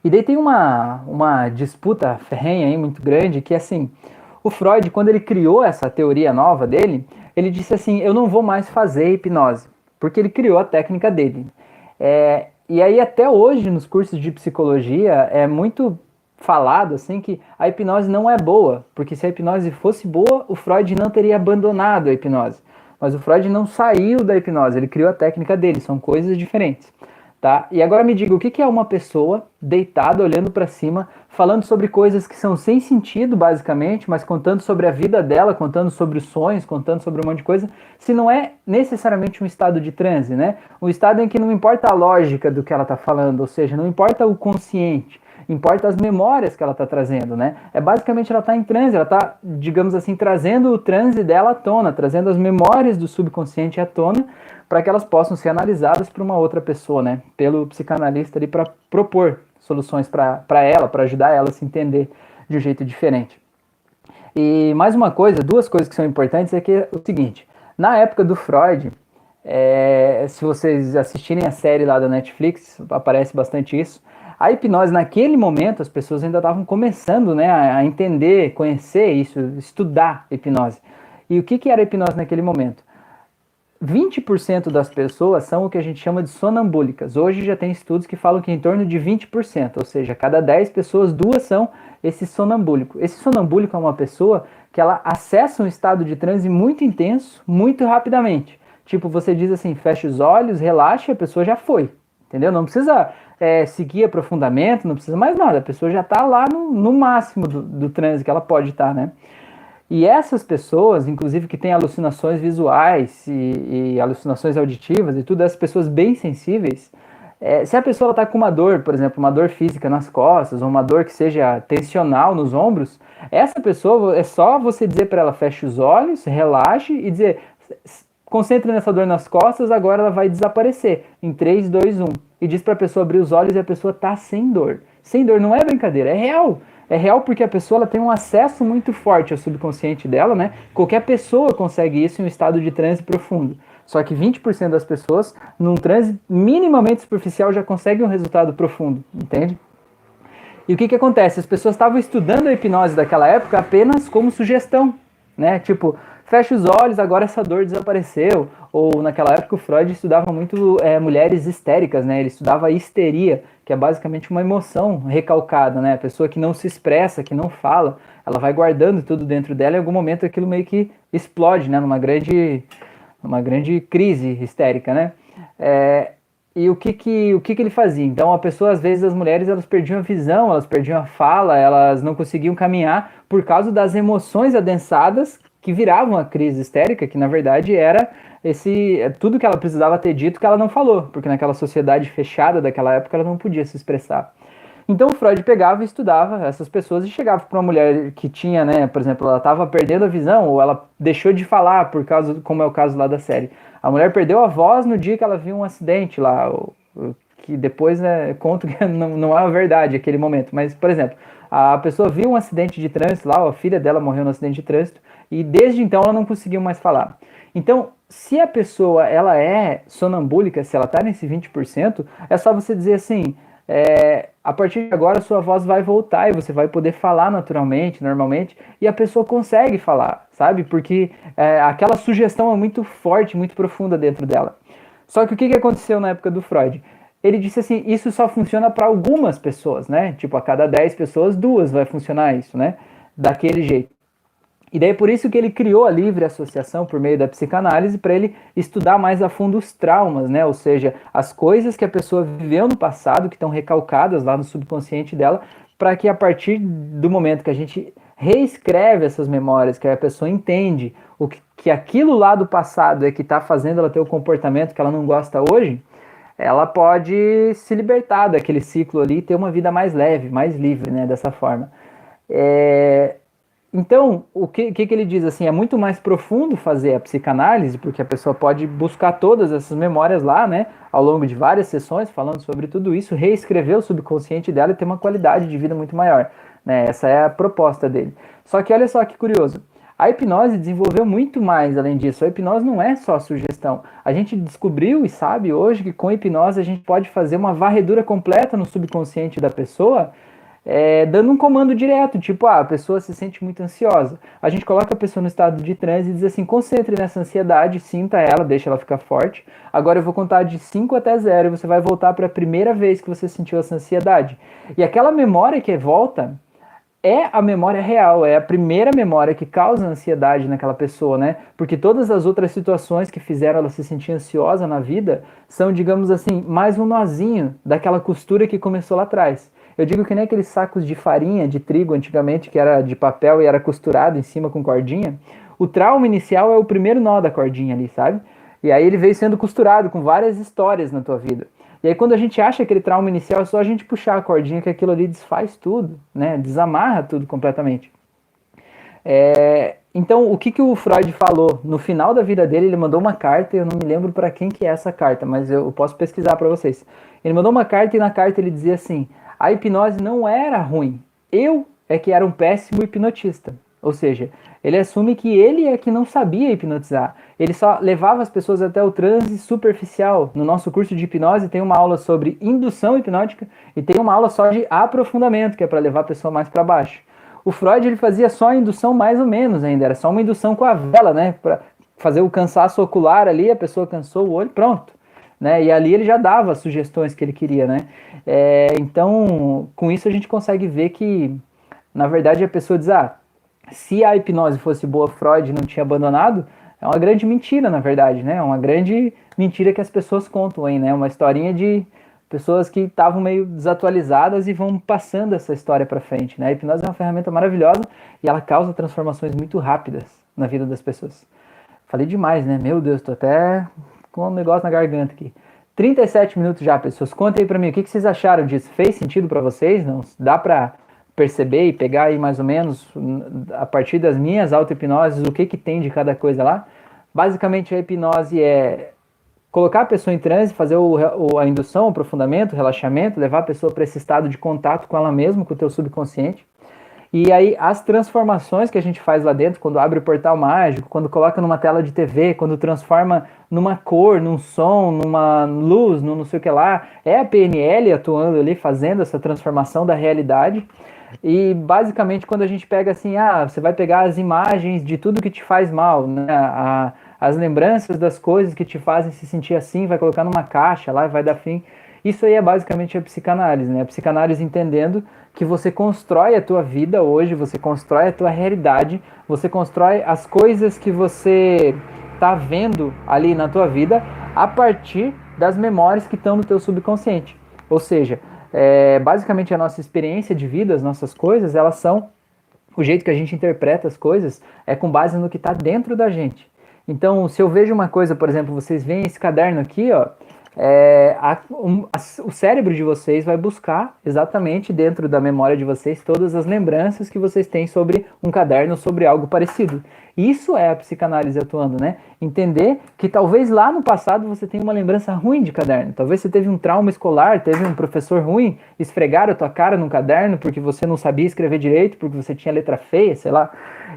E daí tem uma, uma disputa ferrenha aí muito grande que assim, o Freud, quando ele criou essa teoria nova dele, ele disse assim, eu não vou mais fazer hipnose, porque ele criou a técnica dele. É, e aí até hoje nos cursos de psicologia é muito falado assim que a hipnose não é boa, porque se a hipnose fosse boa, o Freud não teria abandonado a hipnose. Mas o Freud não saiu da hipnose, ele criou a técnica dele, são coisas diferentes. Tá? E agora me diga, o que é uma pessoa deitada, olhando para cima, falando sobre coisas que são sem sentido, basicamente, mas contando sobre a vida dela, contando sobre os sonhos, contando sobre um monte de coisa, se não é necessariamente um estado de transe, né? Um estado em que não importa a lógica do que ela está falando, ou seja, não importa o consciente, importa as memórias que ela está trazendo, né? É basicamente ela está em transe, ela está, digamos assim, trazendo o transe dela à tona, trazendo as memórias do subconsciente à tona, para que elas possam ser analisadas por uma outra pessoa, né? Pelo psicanalista ali para propor soluções para ela, para ajudar ela a se entender de um jeito diferente. E mais uma coisa, duas coisas que são importantes é que é o seguinte: na época do Freud, é, se vocês assistirem a série lá da Netflix, aparece bastante isso. A hipnose, naquele momento, as pessoas ainda estavam começando né, a, entender, conhecer isso, estudar hipnose. E o que, que era hipnose naquele momento? 20% das pessoas são o que a gente chama de sonambúlicas. Hoje já tem estudos que falam que em torno de 20%, ou seja, cada 10 pessoas, duas são esse sonambúlico. Esse sonambúlico é uma pessoa que ela acessa um estado de transe muito intenso, muito rapidamente. Tipo, você diz assim, fecha os olhos, relaxa, a pessoa já foi. Entendeu? Não precisa é, seguir aprofundamento, não precisa mais nada. A pessoa já está lá no, no máximo do, do transe que ela pode estar, tá, né? E essas pessoas, inclusive que têm alucinações visuais e, e alucinações auditivas e tudo, essas pessoas bem sensíveis, é, se a pessoa está com uma dor, por exemplo, uma dor física nas costas, ou uma dor que seja tensional nos ombros, essa pessoa é só você dizer para ela feche os olhos, relaxe e dizer concentre nessa dor nas costas, agora ela vai desaparecer em 3, 2, 1. E diz para a pessoa abrir os olhos e a pessoa tá sem dor. Sem dor não é brincadeira, é real. É real porque a pessoa ela tem um acesso muito forte ao subconsciente dela, né? Qualquer pessoa consegue isso em um estado de transe profundo. Só que 20% das pessoas, num transe minimamente superficial, já conseguem um resultado profundo, entende? E o que, que acontece? As pessoas estavam estudando a hipnose daquela época apenas como sugestão, né? Tipo, fecha os olhos, agora essa dor desapareceu. Ou naquela época o Freud estudava muito é, mulheres histéricas, né? Ele estudava histeria, que é basicamente uma emoção recalcada, né? A pessoa que não se expressa, que não fala, ela vai guardando tudo dentro dela e em algum momento aquilo meio que explode, né? Numa grande, numa grande crise histérica, né? É, e o que que, o que que ele fazia? Então, a pessoa, às vezes, as mulheres, elas perdiam a visão, elas perdiam a fala, elas não conseguiam caminhar por causa das emoções adensadas que viravam a crise histérica, que na verdade era esse é, tudo que ela precisava ter dito que ela não falou, porque naquela sociedade fechada daquela época ela não podia se expressar. Então Freud pegava e estudava essas pessoas e chegava para uma mulher que tinha, né, por exemplo, ela estava perdendo a visão ou ela deixou de falar por causa, como é o caso lá da série. A mulher perdeu a voz no dia que ela viu um acidente lá, que depois né, conto que *laughs* não, não é a verdade aquele momento, mas por exemplo, a pessoa viu um acidente de trânsito lá, a filha dela morreu no acidente de trânsito e desde então ela não conseguiu mais falar. Então, se a pessoa ela é sonambúlica, se ela está nesse 20%, é só você dizer assim, é, a partir de agora sua voz vai voltar e você vai poder falar naturalmente, normalmente, e a pessoa consegue falar, sabe? Porque é, aquela sugestão é muito forte, muito profunda dentro dela. Só que o que, que aconteceu na época do Freud? Ele disse assim, isso só funciona para algumas pessoas, né? Tipo, a cada 10 pessoas, duas vai funcionar isso, né? Daquele jeito. E daí por isso que ele criou a livre associação por meio da psicanálise para ele estudar mais a fundo os traumas, né? Ou seja, as coisas que a pessoa viveu no passado que estão recalcadas lá no subconsciente dela, para que a partir do momento que a gente reescreve essas memórias, que a pessoa entende o que, que aquilo lá do passado é que está fazendo ela ter o comportamento que ela não gosta hoje, ela pode se libertar daquele ciclo ali e ter uma vida mais leve, mais livre, né, dessa forma. É, então, o que, que, que, ele diz assim? É muito mais profundo fazer a psicanálise, porque a pessoa pode buscar todas essas memórias lá, né, ao longo de várias sessões, falando sobre tudo isso, reescrever o subconsciente dela e ter uma qualidade de vida muito maior. Né? Essa é a proposta dele. Só que olha só que curioso. A hipnose desenvolveu muito mais além disso. A hipnose não é só sugestão. A gente descobriu e sabe hoje que com hipnose a gente pode fazer uma varredura completa no subconsciente da pessoa, é, dando um comando direto, tipo, ah, a pessoa se sente muito ansiosa. A gente coloca a pessoa no estado de transe e diz assim: concentre nessa ansiedade, sinta ela, deixa ela ficar forte. Agora eu vou contar de 5 até 0 e você vai voltar para a primeira vez que você sentiu essa ansiedade. E aquela memória que volta é a memória real, é a primeira memória que causa ansiedade naquela pessoa, né? Porque todas as outras situações que fizeram ela se sentir ansiosa na vida são, digamos assim, mais um nozinho daquela costura que começou lá atrás. Eu digo que nem aqueles sacos de farinha, de trigo antigamente, que era de papel e era costurado em cima com cordinha. O trauma inicial é o primeiro nó da cordinha ali, sabe? E aí ele veio sendo costurado com várias histórias na tua vida. E aí quando a gente acha aquele trauma inicial, é só a gente puxar a cordinha que aquilo ali desfaz tudo, né? Desamarra tudo completamente. É, então, o que, que o Freud falou? No final da vida dele, ele mandou uma carta, eu não me lembro para quem que é essa carta, mas eu posso pesquisar para vocês. Ele mandou uma carta e na carta ele dizia assim: a hipnose não era ruim, eu é que era um péssimo hipnotista. Ou seja, ele assume que ele é que não sabia hipnotizar. Ele só levava as pessoas até o transe superficial. No nosso curso de hipnose tem uma aula sobre indução hipnótica e tem uma aula só de aprofundamento, que é para levar a pessoa mais para baixo. O Freud ele fazia só a indução mais ou menos ainda, era só uma indução com a vela, né, para fazer o cansaço ocular ali, a pessoa cansou o olho, pronto. Né? E ali ele já dava as sugestões que ele queria, né? É, então, com isso a gente consegue ver que, na verdade, a pessoa diz, ah, se a hipnose fosse boa, Freud não tinha abandonado, é uma grande mentira, na verdade, né? É uma grande mentira que as pessoas contam aí, né? Uma historinha de pessoas que estavam meio desatualizadas e vão passando essa história para frente, né? A hipnose é uma ferramenta maravilhosa e ela causa transformações muito rápidas na vida das pessoas. Falei demais, né? Meu Deus, tô até com um negócio na garganta aqui. 37 minutos já, pessoas. Contem aí para mim, o que, que vocês acharam disso? Fez sentido para vocês? Não? Dá para perceber e pegar aí mais ou menos, a partir das minhas auto-hipnoses, o que, que tem de cada coisa lá. Basicamente, a hipnose é colocar a pessoa em transe, fazer o, a indução, o aprofundamento, o relaxamento, levar a pessoa para esse estado de contato com ela mesma, com o teu subconsciente. E aí as transformações que a gente faz lá dentro, quando abre o portal mágico, quando coloca numa tela de TV, quando transforma numa cor, num som, numa luz, num não sei o que lá, é a PNL atuando ali, fazendo essa transformação da realidade. E basicamente quando a gente pega assim, ah, você vai pegar as imagens de tudo que te faz mal, né? A, as lembranças das coisas que te fazem se sentir assim, vai colocar numa caixa lá e vai dar fim. Isso aí é basicamente a psicanálise, né? A psicanálise entendendo que você constrói a tua vida hoje, você constrói a tua realidade, você constrói as coisas que você tá vendo ali na tua vida a partir das memórias que estão no teu subconsciente. Ou seja, é, basicamente a nossa experiência de vida, as nossas coisas, elas são o jeito que a gente interpreta as coisas é com base no que está dentro da gente. Então, se eu vejo uma coisa, por exemplo, vocês veem esse caderno aqui, ó, é, a, um, a, o cérebro de vocês vai buscar exatamente dentro da memória de vocês todas as lembranças que vocês têm sobre um caderno, sobre algo parecido. Isso é a psicanálise atuando, né? Entender que talvez lá no passado você tenha uma lembrança ruim de caderno. Talvez você teve um trauma escolar, teve um professor ruim, esfregaram a tua cara no caderno porque você não sabia escrever direito, porque você tinha letra feia, sei lá.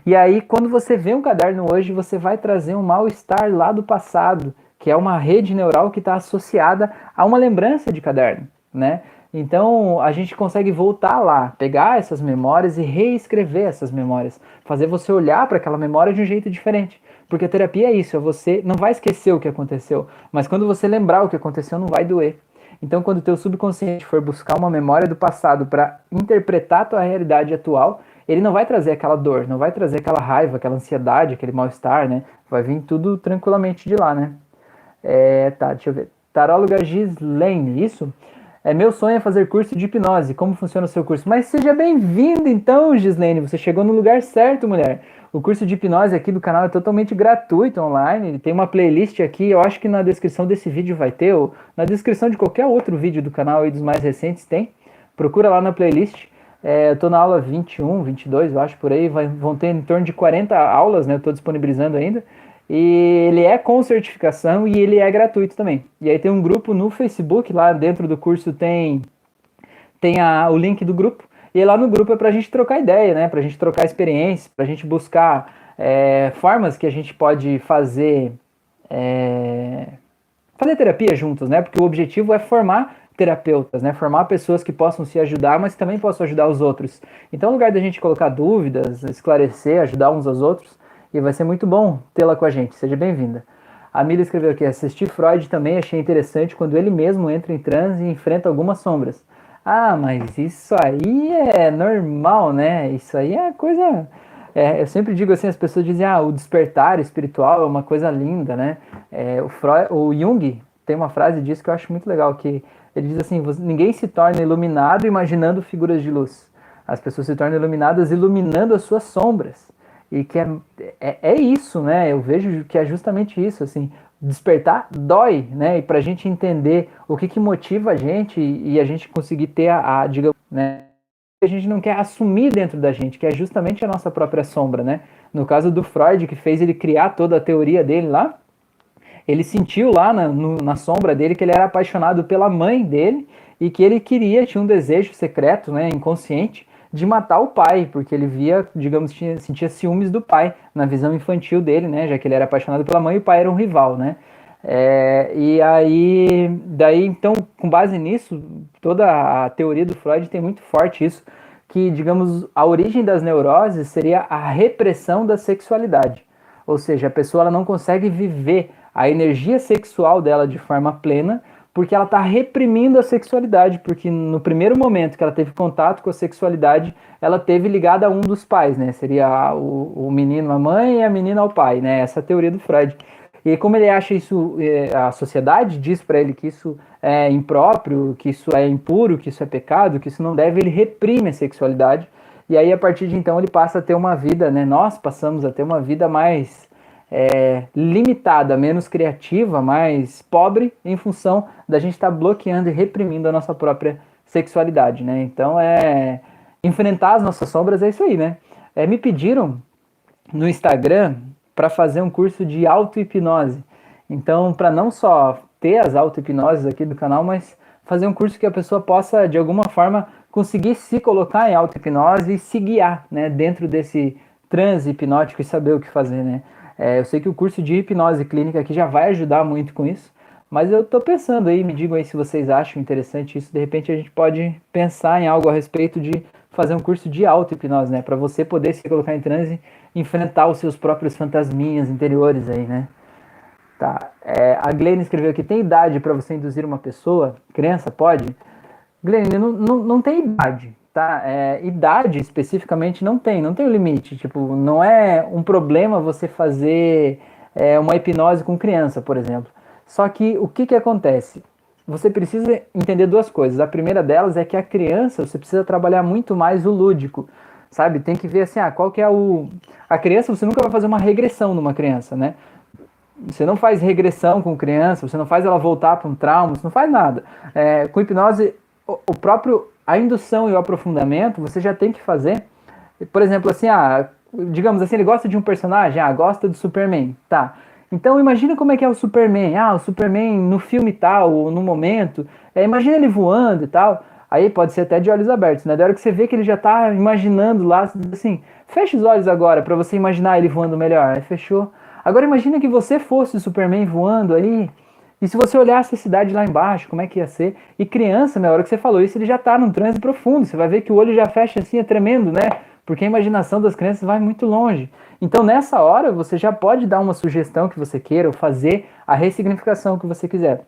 E aí, quando você vê um caderno hoje, você vai trazer um mal-estar lá do passado que é uma rede neural que está associada a uma lembrança de caderno, né? Então a gente consegue voltar lá, pegar essas memórias e reescrever essas memórias, fazer você olhar para aquela memória de um jeito diferente. Porque a terapia é isso, é você não vai esquecer o que aconteceu, mas quando você lembrar o que aconteceu, não vai doer. Então, quando o teu subconsciente for buscar uma memória do passado para interpretar a tua realidade atual, ele não vai trazer aquela dor, não vai trazer aquela raiva, aquela ansiedade, aquele mal-estar, né? Vai vir tudo tranquilamente de lá, né? É, tá, deixa eu ver. Taróloga Gislaine, isso? É meu sonho é fazer curso de hipnose. Como funciona o seu curso? Mas seja bem-vindo então, Gislene. Você chegou no lugar certo, mulher. O curso de hipnose aqui do canal é totalmente gratuito online. Tem uma playlist aqui. Eu acho que na descrição desse vídeo vai ter, ou na descrição de qualquer outro vídeo do canal e dos mais recentes tem. Procura lá na playlist. É, eu tô na aula 21, 22, eu acho, por aí. Vai, vão ter em torno de 40 aulas, né? Eu tô disponibilizando ainda. E ele é com certificação e ele é gratuito também. E aí tem um grupo no Facebook, lá dentro do curso tem, tem a, o link do grupo. E lá no grupo é para a gente trocar ideia, né? Para a gente trocar experiência, para a gente buscar é, formas que a gente pode fazer é, fazer terapia juntos, né? Porque o objetivo é formar terapeutas, né? Formar pessoas que possam se ajudar, mas também possam ajudar os outros. Então, no lugar da gente colocar dúvidas, esclarecer, ajudar uns aos outros, e vai ser muito bom tê-la com a gente. Seja bem-vinda. A Mila escreveu aqui: assistir Freud também achei interessante quando ele mesmo entra em transe e enfrenta algumas sombras. Ah, mas isso aí é normal, né? Isso aí é coisa. É, eu sempre digo assim: as pessoas dizem, ah, o despertar espiritual é uma coisa linda, né? É, o, Freud, o Jung tem uma frase disso que eu acho muito legal: que ele diz assim, ninguém se torna iluminado imaginando figuras de luz. As pessoas se tornam iluminadas iluminando as suas sombras e que é, é, é, isso, né? Eu vejo que é justamente isso, assim, despertar dói, né? E para a gente entender o que, que motiva a gente e, a gente conseguir ter a, a digamos, né? A gente não quer assumir dentro da gente, que é justamente a nossa própria sombra, né? No caso do Freud, que fez ele criar toda a teoria dele lá, ele sentiu lá na, no, na sombra dele que ele era apaixonado pela mãe dele e que ele queria, tinha um desejo secreto, né, inconsciente, de matar o pai, porque ele via, digamos, tinha, sentia ciúmes do pai na visão infantil dele, né? Já que ele era apaixonado pela mãe e o pai era um rival, né? É, e aí, daí, então, com base nisso, toda a teoria do Freud tem muito forte isso, que, digamos, a origem das neuroses seria a repressão da sexualidade. Ou seja, a pessoa ela não consegue viver a energia sexual dela de forma plena porque ela está reprimindo a sexualidade, porque no primeiro momento que ela teve contato com a sexualidade, ela teve ligada a um dos pais, né? Seria o, o menino a mãe e a menina ao pai, né? Essa é a teoria do Freud. E como ele acha isso, é, a sociedade diz para ele que isso é impróprio, que isso é impuro, que isso é pecado, que isso não deve, ele reprime a sexualidade. E aí, a partir de então, ele passa a ter uma vida, né? Nós passamos a ter uma vida mais é, limitada, menos criativa, mais pobre, em função da gente estar tá bloqueando e reprimindo a nossa própria sexualidade, né? Então é enfrentar as nossas sombras é isso aí, né? É, me pediram no Instagram para fazer um curso de auto-hipnose. Então, para não só ter as auto-hipnoses aqui do canal, mas fazer um curso que a pessoa possa, de alguma forma, conseguir se colocar em auto-hipnose e se guiar, né? Dentro desse transe hipnótico e saber o que fazer, né? É, eu sei que o curso de hipnose clínica aqui já vai ajudar muito com isso, mas eu estou pensando aí, me digam aí se vocês acham interessante isso. De repente a gente pode pensar em algo a respeito de fazer um curso de auto-hipnose, né? Para você poder se colocar em transe enfrentar os seus próprios fantasminhas interiores aí, né? Tá. É, a Glenn escreveu aqui: tem idade para você induzir uma pessoa? Criança, pode? Glenn, não, não, não tem idade tá? É, idade especificamente não tem, não tem um limite. Tipo, não é um problema você fazer é, uma hipnose com criança, por exemplo. Só que o que, que acontece? Você precisa entender duas coisas. A primeira delas é que a criança, você precisa trabalhar muito mais o lúdico, sabe? Tem que ver assim, ah, qual que é o... A criança, você nunca vai fazer uma regressão numa criança, né? Você não faz regressão com criança, você não faz ela voltar para um trauma, você não faz nada. É, com hipnose, o próprio a indução e o aprofundamento você já tem que fazer. Por exemplo, assim, ah, digamos assim, ele gosta de um personagem, ah, gosta do Superman, tá. Então imagina como é que é o Superman. Ah, o Superman no filme tal, ou no momento, é, imagina ele voando e tal. Aí pode ser até de olhos abertos, né? Da hora que você vê que ele já tá imaginando lá, assim, fecha os olhos agora para você imaginar ele voando melhor. Aí fechou. Agora imagina que você fosse o Superman voando aí, e se você olhasse a cidade lá embaixo, como é que ia ser? E criança, na hora que você falou isso, ele já está num transe profundo. Você vai ver que o olho já fecha assim, é tremendo, né? Porque a imaginação das crianças vai muito longe. Então, nessa hora, você já pode dar uma sugestão que você queira ou fazer a ressignificação que você quiser.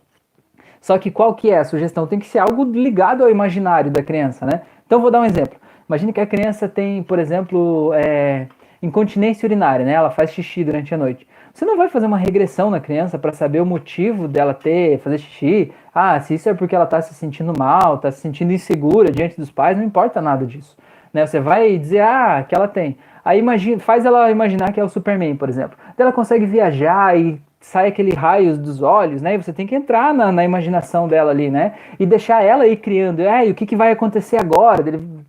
Só que qual que é a sugestão? Tem que ser algo ligado ao imaginário da criança, né? Então, vou dar um exemplo. Imagine que a criança tem, por exemplo, é, incontinência urinária, né? Ela faz xixi durante a noite. Você não vai fazer uma regressão na criança para saber o motivo dela ter, fazer xixi. Ah, se isso é porque ela está se sentindo mal, está se sentindo insegura diante dos pais, não importa nada disso. Né? Você vai dizer, ah, que ela tem. Aí imagina, faz ela imaginar que é o Superman, por exemplo. Ela consegue viajar e sai aquele raio dos olhos, né? E você tem que entrar na, na, imaginação dela ali, né? E deixar ela ir criando. Ah, e o que, que vai acontecer agora?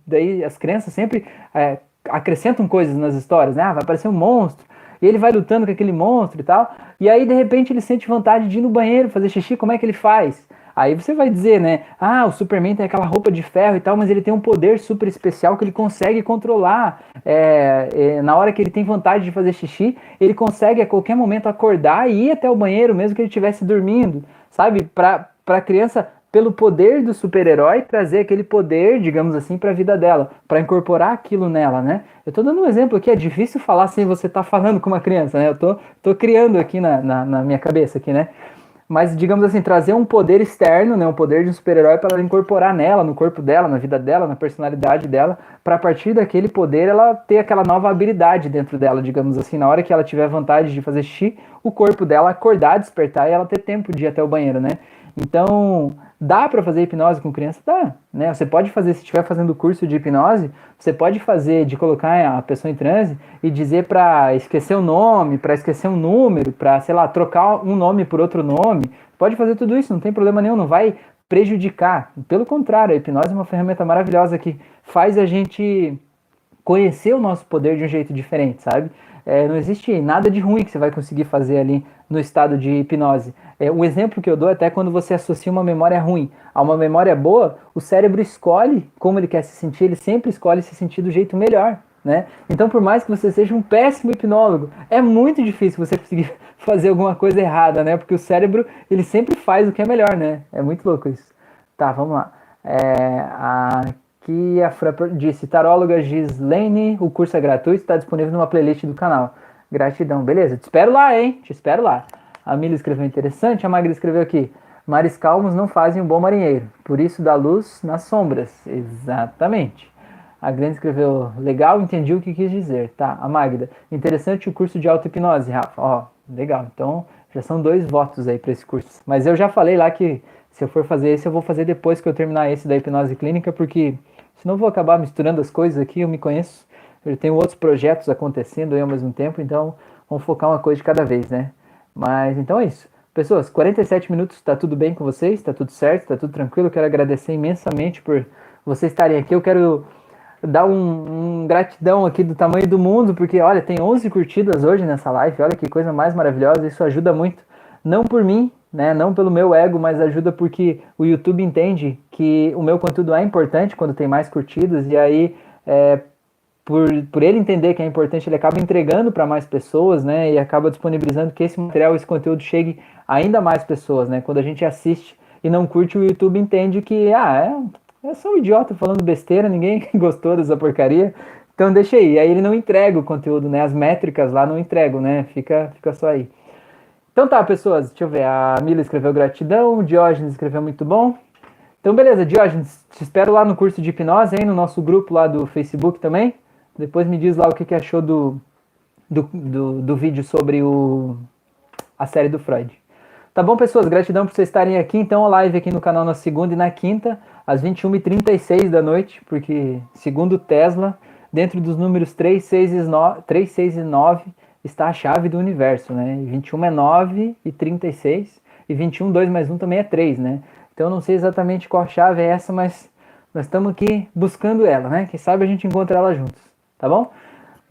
Daí as crianças sempre é, acrescentam coisas nas histórias, né? Ah, vai aparecer um monstro. E ele vai lutando com aquele monstro e tal. E aí, de repente, ele sente vontade de ir no banheiro fazer xixi. Como é que ele faz? Aí você vai dizer, né? Ah, o Superman tem aquela roupa de ferro e tal, mas ele tem um poder super especial que ele consegue controlar. É, é, na hora que ele tem vontade de fazer xixi, ele consegue a qualquer momento acordar e ir até o banheiro, mesmo que ele estivesse dormindo, sabe? Para a criança, pelo poder do super-herói, trazer aquele poder, digamos assim, para a vida dela, para incorporar aquilo nela, né? Eu estou dando um exemplo aqui, é difícil falar sem você estar tá falando com uma criança, né? Eu tô, tô criando aqui na, na, na minha cabeça aqui, né? mas digamos assim, trazer um poder externo, né, um poder de um super-herói para ela incorporar nela, no corpo dela, na vida dela, na personalidade dela, para a partir daquele poder ela ter aquela nova habilidade dentro dela, digamos assim, na hora que ela tiver vontade de fazer xixi, o corpo dela acordar, despertar e ela ter tempo de ir até o banheiro, né? Então, Dá para fazer hipnose com criança? Dá. Né? Você pode fazer, se estiver fazendo curso de hipnose, você pode fazer de colocar a pessoa em transe e dizer para esquecer o nome, para esquecer um número, para, sei lá, trocar um nome por outro nome. Pode fazer tudo isso, não tem problema nenhum, não vai prejudicar. Pelo contrário, a hipnose é uma ferramenta maravilhosa que faz a gente conhecer o nosso poder de um jeito diferente, sabe? É, não existe nada de ruim que você vai conseguir fazer ali no estado de hipnose. É, um exemplo que eu dou é até quando você associa uma memória ruim a uma memória boa, o cérebro escolhe como ele quer se sentir, ele sempre escolhe se sentir do jeito melhor. Né? Então, por mais que você seja um péssimo hipnólogo, é muito difícil você conseguir *laughs* fazer alguma coisa errada, né? Porque o cérebro ele sempre faz o que é melhor, né? É muito louco isso. Tá, vamos lá. É, aqui a Fran disse: Taróloga Gislaine, o curso é gratuito, está disponível numa playlist do canal. Gratidão, beleza? Te espero lá, hein? Te espero lá. A Mila escreveu interessante, a Magda escreveu aqui. Mares calmos não fazem um bom marinheiro, por isso dá luz nas sombras. Exatamente. A Grande escreveu, legal, entendi o que quis dizer. Tá, a Magda, interessante o curso de auto-hipnose, Rafa. Ó, legal, então já são dois votos aí para esse curso. Mas eu já falei lá que se eu for fazer esse, eu vou fazer depois que eu terminar esse da hipnose clínica, porque senão vou acabar misturando as coisas aqui, eu me conheço. Eu tenho outros projetos acontecendo aí ao mesmo tempo, então vamos focar uma coisa de cada vez, né? Mas então é isso. Pessoas, 47 minutos, tá tudo bem com vocês? Tá tudo certo? Tá tudo tranquilo? Quero agradecer imensamente por vocês estarem aqui. Eu quero dar um, um, gratidão aqui do tamanho do mundo, porque olha, tem 11 curtidas hoje nessa live. Olha que coisa mais maravilhosa. Isso ajuda muito, não por mim, né, não pelo meu ego, mas ajuda porque o YouTube entende que o meu conteúdo é importante quando tem mais curtidas e aí é, por, por ele entender que é importante, ele acaba entregando para mais pessoas, né? E acaba disponibilizando que esse material, esse conteúdo chegue ainda mais pessoas, né? Quando a gente assiste e não curte, o YouTube entende que, ah, é, é só um idiota falando besteira, ninguém *laughs* gostou dessa porcaria, então deixa aí. Aí ele não entrega o conteúdo, né? As métricas lá não entregam, né? Fica, fica só aí. Então tá, pessoas, deixa eu ver. A Mila escreveu gratidão, Diógenes escreveu muito bom. Então, beleza, Diógenes, te espero lá no curso de hipnose, hein? No nosso grupo lá do Facebook também. Depois me diz lá o que, que achou do, do, do, do, vídeo sobre o, a série do Freud. Tá bom, pessoas? Gratidão por vocês estarem aqui. Então, a live aqui no canal na segunda e na quinta, às 21h36 da noite, porque, segundo Tesla, dentro dos números 3, 6 e 9, 3, 6 e 9 está a chave do universo, né? E 21 é 9 e 36, e 21, 2 mais 1 também é 3, né? Então, eu não sei exatamente qual chave é essa, mas nós estamos aqui buscando ela, né? Quem sabe a gente encontra ela juntos tá bom?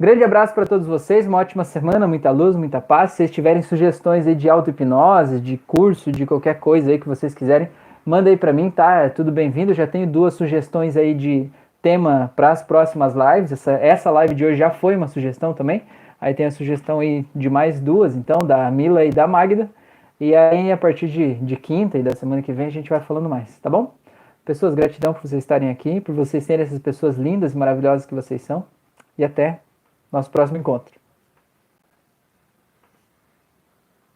Grande abraço para todos vocês, uma ótima semana, muita luz, muita paz. Se vocês tiverem sugestões aí de auto-hipnose, de curso, de qualquer coisa aí que vocês quiserem, manda aí para mim, tá? É tudo bem-vindo. Já tenho duas sugestões aí de tema para as próximas lives. Essa, essa live de hoje já foi uma sugestão também. Aí tem a sugestão aí de mais duas, então, da Mila e da Magda. E aí, a partir de, de quinta e da semana que vem, a gente vai falando mais, tá bom? Pessoas, gratidão por vocês estarem aqui, por vocês serem essas pessoas lindas e maravilhosas que vocês são e até nosso próximo encontro.